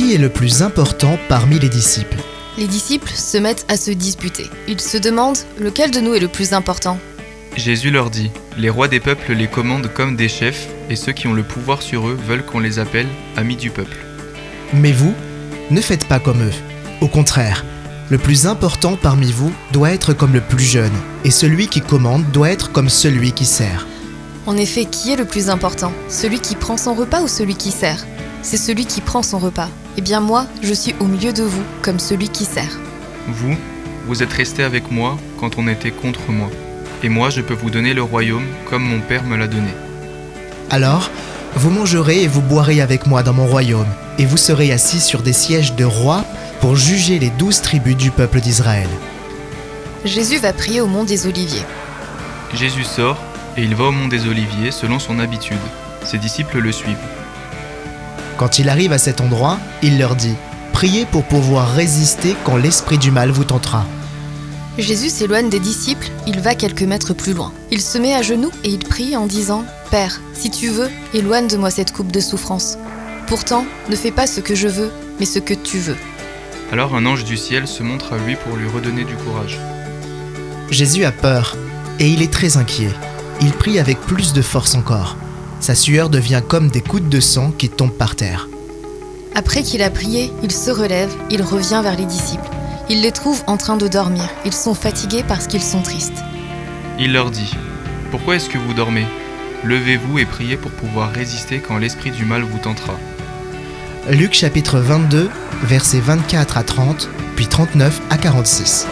Qui est le plus important parmi les disciples Les disciples se mettent à se disputer. Ils se demandent lequel de nous est le plus important. Jésus leur dit, Les rois des peuples les commandent comme des chefs, et ceux qui ont le pouvoir sur eux veulent qu'on les appelle amis du peuple. Mais vous, ne faites pas comme eux. Au contraire, le plus important parmi vous doit être comme le plus jeune, et celui qui commande doit être comme celui qui sert. En effet, qui est le plus important? Celui qui prend son repas ou celui qui sert? C'est celui qui prend son repas. Eh bien moi, je suis au milieu de vous, comme celui qui sert. Vous, vous êtes restés avec moi quand on était contre moi. Et moi, je peux vous donner le royaume comme mon Père me l'a donné. Alors, vous mangerez et vous boirez avec moi dans mon royaume, et vous serez assis sur des sièges de rois pour juger les douze tribus du peuple d'Israël. Jésus va prier au mont des Oliviers. Jésus sort et il va au mont des Oliviers selon son habitude. Ses disciples le suivent. Quand il arrive à cet endroit, il leur dit Priez pour pouvoir résister quand l'esprit du mal vous tentera. Jésus s'éloigne des disciples, il va quelques mètres plus loin. Il se met à genoux et il prie en disant Père, si tu veux, éloigne de moi cette coupe de souffrance. Pourtant, ne fais pas ce que je veux, mais ce que tu veux. Alors un ange du ciel se montre à lui pour lui redonner du courage. Jésus a peur et il est très inquiet. Il prie avec plus de force encore. Sa sueur devient comme des gouttes de sang qui tombent par terre. Après qu'il a prié, il se relève, il revient vers les disciples. Il les trouve en train de dormir. Ils sont fatigués parce qu'ils sont tristes. Il leur dit Pourquoi est-ce que vous dormez? Levez-vous et priez pour pouvoir résister quand l'esprit du mal vous tentera. Luc chapitre 22, versets 24 à 30, puis 39 à 46.